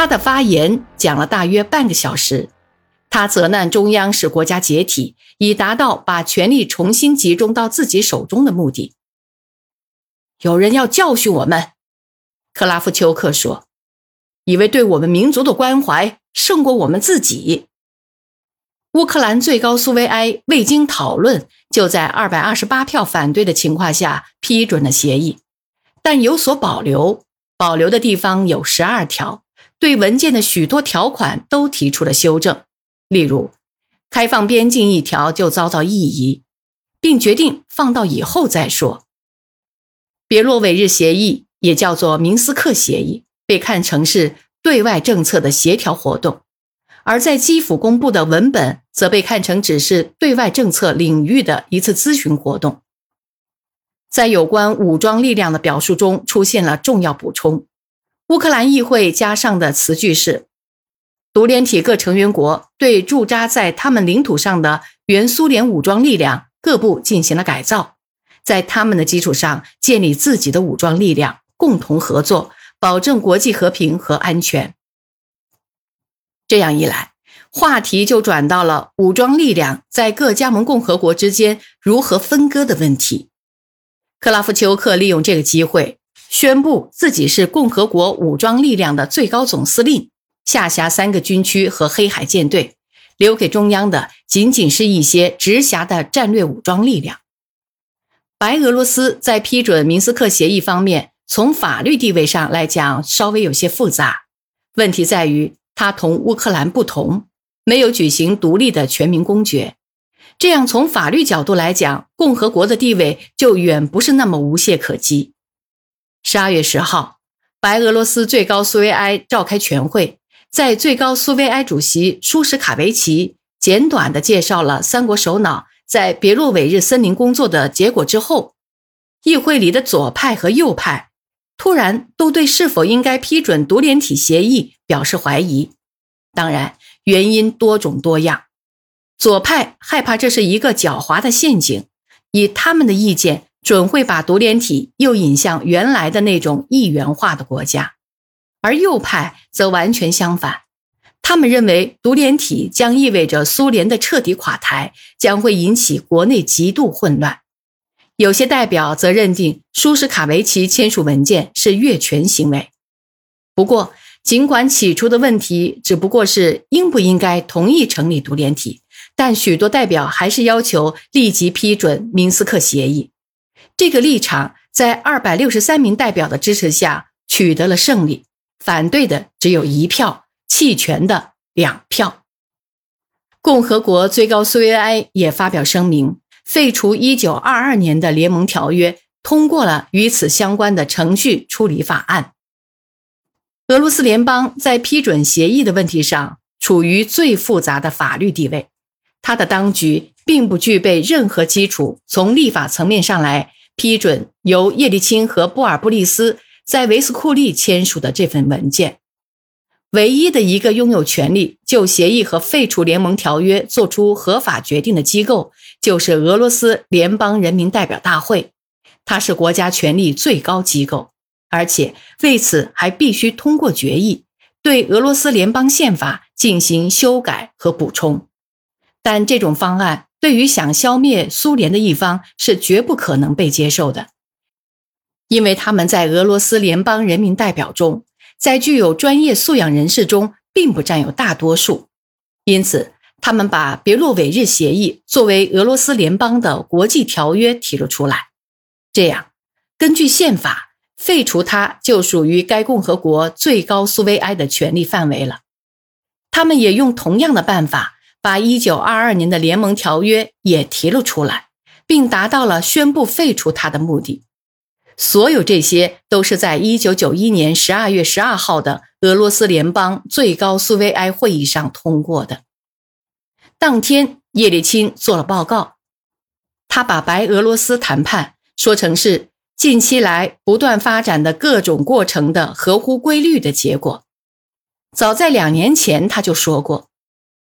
他的发言讲了大约半个小时，他责难中央使国家解体，以达到把权力重新集中到自己手中的目的。有人要教训我们，克拉夫丘克说，以为对我们民族的关怀胜过我们自己。乌克兰最高苏维埃未经讨论，就在二百二十八票反对的情况下批准了协议，但有所保留，保留的地方有十二条，对文件的许多条款都提出了修正。例如，开放边境一条就遭到异议，并决定放到以后再说。别洛韦日协议也叫做明斯克协议，被看成是对外政策的协调活动。而在基辅公布的文本，则被看成只是对外政策领域的一次咨询活动。在有关武装力量的表述中出现了重要补充。乌克兰议会加上的词句是：独联体各成员国对驻扎在他们领土上的原苏联武装力量各部进行了改造，在他们的基础上建立自己的武装力量，共同合作，保证国际和平和安全。这样一来，话题就转到了武装力量在各加盟共和国之间如何分割的问题。克拉夫丘克利用这个机会，宣布自己是共和国武装力量的最高总司令，下辖三个军区和黑海舰队，留给中央的仅仅是一些直辖的战略武装力量。白俄罗斯在批准明斯克协议方面，从法律地位上来讲稍微有些复杂，问题在于。它同乌克兰不同，没有举行独立的全民公决，这样从法律角度来讲，共和国的地位就远不是那么无懈可击。十二月十号，白俄罗斯最高苏维埃召开全会，在最高苏维埃主席舒什卡维奇简短地介绍了三国首脑在别洛韦日森林工作的结果之后，议会里的左派和右派。突然，都对是否应该批准独联体协议表示怀疑。当然，原因多种多样。左派害怕这是一个狡猾的陷阱，以他们的意见，准会把独联体又引向原来的那种一元化的国家；而右派则完全相反，他们认为独联体将意味着苏联的彻底垮台，将会引起国内极度混乱。有些代表则认定舒什卡维奇签署文件是越权行为。不过，尽管起初的问题只不过是应不应该同意成立独联体，但许多代表还是要求立即批准明斯克协议。这个立场在二百六十三名代表的支持下取得了胜利，反对的只有一票，弃权的两票。共和国最高苏维埃也发表声明。废除一九二二年的联盟条约，通过了与此相关的程序处理法案。俄罗斯联邦在批准协议的问题上处于最复杂的法律地位，他的当局并不具备任何基础，从立法层面上来批准由叶利钦和布尔布利斯在维斯库利签署的这份文件。唯一的一个拥有权利就协议和废除联盟条约做出合法决定的机构。就是俄罗斯联邦人民代表大会，它是国家权力最高机构，而且为此还必须通过决议对俄罗斯联邦宪法进行修改和补充。但这种方案对于想消灭苏联的一方是绝不可能被接受的，因为他们在俄罗斯联邦人民代表中，在具有专业素养人士中并不占有大多数，因此。他们把别洛韦日协议作为俄罗斯联邦的国际条约提了出来，这样，根据宪法废除它就属于该共和国最高苏维埃的权力范围了。他们也用同样的办法把1922年的联盟条约也提了出来，并达到了宣布废除它的目的。所有这些都是在1991年12月12号的俄罗斯联邦最高苏维埃会议上通过的。当天，叶利钦做了报告，他把白俄罗斯谈判说成是近期来不断发展的各种过程的合乎规律的结果。早在两年前，他就说过，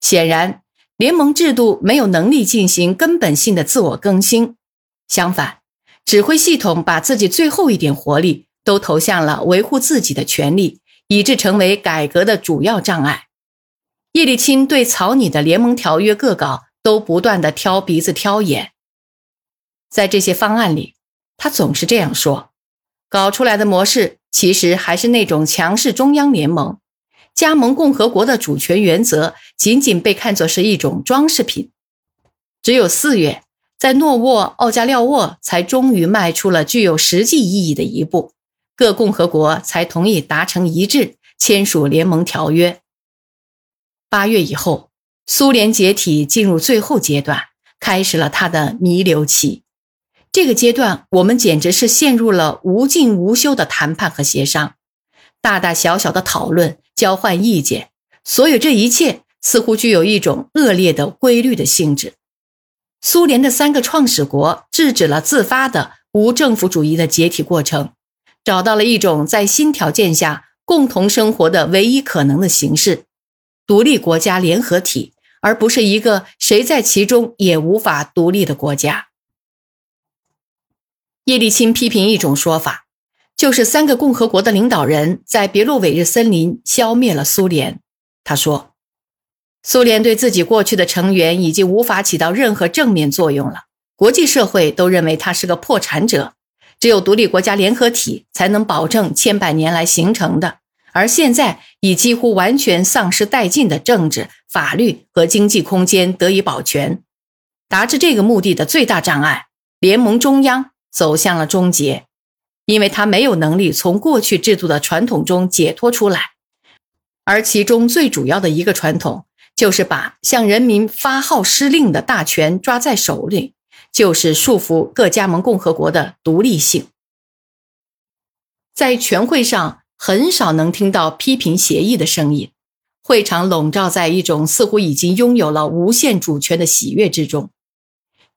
显然联盟制度没有能力进行根本性的自我更新，相反，指挥系统把自己最后一点活力都投向了维护自己的权利，以致成为改革的主要障碍。叶利钦对草拟的联盟条约各稿都不断的挑鼻子挑眼，在这些方案里，他总是这样说：搞出来的模式其实还是那种强势中央联盟，加盟共和国的主权原则仅仅被看作是一种装饰品。只有四月，在诺沃奥加廖沃才终于迈出了具有实际意义的一步，各共和国才同意达成一致，签署联盟条约。八月以后，苏联解体进入最后阶段，开始了它的弥留期。这个阶段，我们简直是陷入了无尽无休的谈判和协商，大大小小的讨论、交换意见，所有这一切似乎具有一种恶劣的规律的性质。苏联的三个创始国制止了自发的无政府主义的解体过程，找到了一种在新条件下共同生活的唯一可能的形式。独立国家联合体，而不是一个谁在其中也无法独立的国家。叶利钦批评一种说法，就是三个共和国的领导人在别洛韦日森林消灭了苏联。他说，苏联对自己过去的成员已经无法起到任何正面作用了，国际社会都认为他是个破产者。只有独立国家联合体才能保证千百年来形成的。而现在已几乎完全丧失殆尽的政治、法律和经济空间得以保全，达至这个目的的最大障碍——联盟中央走向了终结，因为他没有能力从过去制度的传统中解脱出来，而其中最主要的一个传统就是把向人民发号施令的大权抓在手里，就是束缚各加盟共和国的独立性。在全会上。很少能听到批评协议的声音，会场笼罩在一种似乎已经拥有了无限主权的喜悦之中。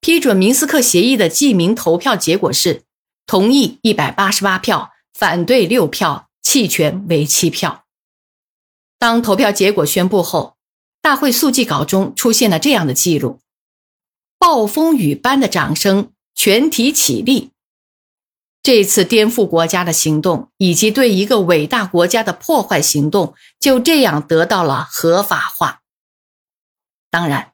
批准明斯克协议的记名投票结果是：同意一百八十八票，反对六票，弃权为七票。当投票结果宣布后，大会速记稿中出现了这样的记录：暴风雨般的掌声，全体起立。这次颠覆国家的行动，以及对一个伟大国家的破坏行动，就这样得到了合法化。当然，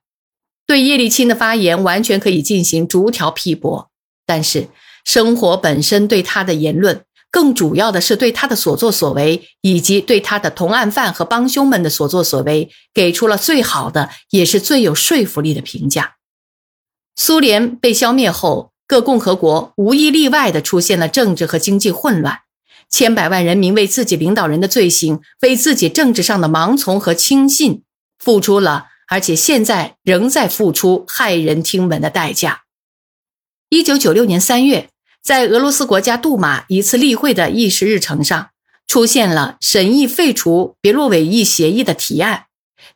对叶利钦的发言完全可以进行逐条批驳，但是生活本身对他的言论，更主要的是对他的所作所为，以及对他的同案犯和帮凶们的所作所为，给出了最好的，也是最有说服力的评价。苏联被消灭后。各共和国无一例外地出现了政治和经济混乱，千百万人民为自己领导人的罪行、为自己政治上的盲从和轻信付出了，而且现在仍在付出骇人听闻的代价。一九九六年三月，在俄罗斯国家杜马一次例会的议事日程上，出现了审议废除别洛韦议协议的提案。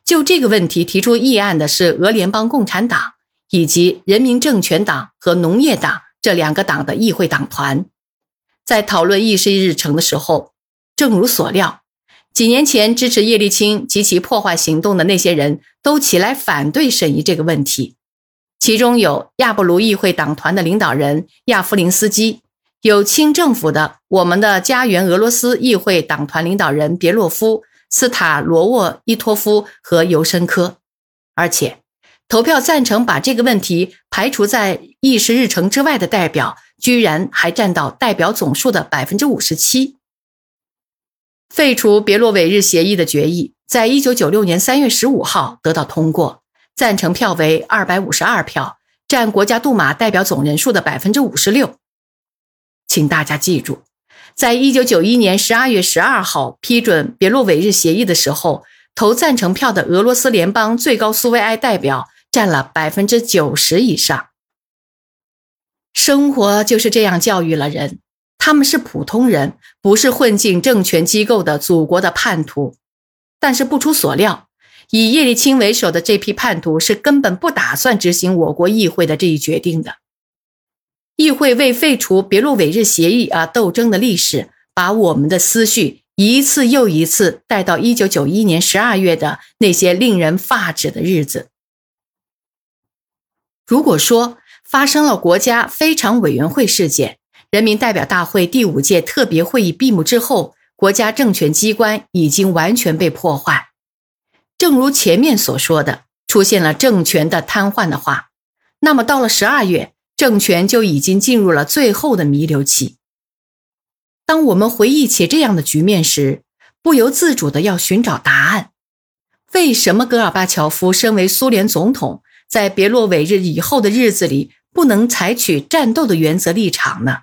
就这个问题提出议案的是俄联邦共产党。以及人民政权党和农业党这两个党的议会党团，在讨论议事日程的时候，正如所料，几年前支持叶利钦及其破坏行动的那些人都起来反对审议这个问题。其中有亚布卢议会党团的领导人亚夫林斯基，有清政府的我们的家园俄罗斯议会党团领导人别洛夫、斯塔罗沃伊托夫和尤申科，而且。投票赞成把这个问题排除在议事日程之外的代表，居然还占到代表总数的百分之五十七。废除别洛韦日协议的决议，在一九九六年三月十五号得到通过，赞成票为二百五十二票，占国家杜马代表总人数的百分之五十六。请大家记住，在一九九一年十二月十二号批准别洛韦日协议的时候，投赞成票的俄罗斯联邦最高苏维埃代表。占了百分之九十以上。生活就是这样教育了人，他们是普通人，不是混进政权机构的祖国的叛徒。但是不出所料，以叶利钦为首的这批叛徒是根本不打算执行我国议会的这一决定的。议会为废除别洛韦日协议而斗争的历史，把我们的思绪一次又一次带到一九九一年十二月的那些令人发指的日子。如果说发生了国家非常委员会事件，人民代表大会第五届特别会议闭幕之后，国家政权机关已经完全被破坏。正如前面所说的，出现了政权的瘫痪的话，那么到了十二月，政权就已经进入了最后的弥留期。当我们回忆起这样的局面时，不由自主的要寻找答案：为什么戈尔巴乔夫身为苏联总统，在别洛韦日以后的日子里不能采取战斗的原则立场呢？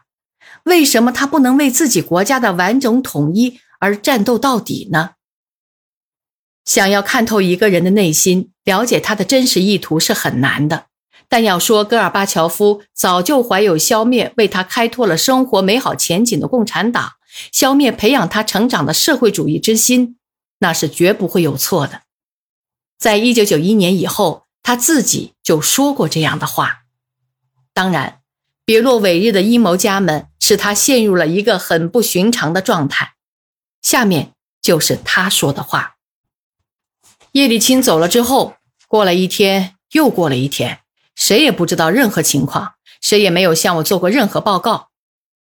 为什么他不能为自己国家的完整统一而战斗到底呢？想要看透一个人的内心，了解他的真实意图是很难的。但要说戈尔巴乔夫早就怀有消灭为他开拓了生活美好前景的共产党，消灭培养他成长的社会主义之心，那是绝不会有错的。在一九九一年以后，他自己就说过这样的话。当然，别洛韦日的阴谋家们使他陷入了一个很不寻常的状态。下面就是他说的话：叶利钦走了之后，过了一天，又过了一天。谁也不知道任何情况，谁也没有向我做过任何报告。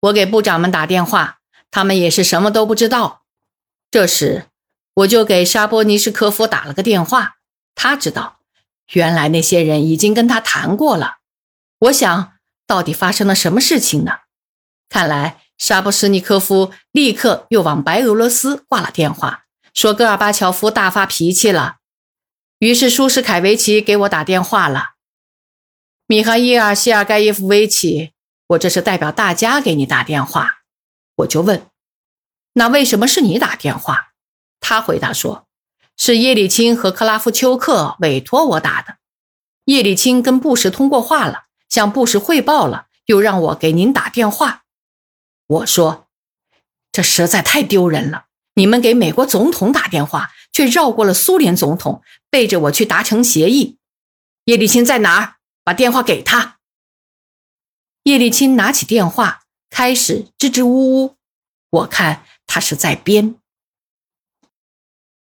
我给部长们打电话，他们也是什么都不知道。这时，我就给沙波尼什科夫打了个电话，他知道，原来那些人已经跟他谈过了。我想，到底发生了什么事情呢？看来沙波什尼科夫立刻又往白俄罗斯挂了电话，说戈尔巴乔夫大发脾气了。于是舒什凯维奇给我打电话了。米哈伊尔·谢尔盖耶夫维奇，我这是代表大家给你打电话。我就问，那为什么是你打电话？他回答说，是叶利钦和克拉夫丘克委托我打的。叶利钦跟布什通过话了，向布什汇报了，又让我给您打电话。我说，这实在太丢人了！你们给美国总统打电话，却绕过了苏联总统，背着我去达成协议。叶利钦在哪儿？把电话给他。叶利钦拿起电话，开始支支吾吾。我看他是在编。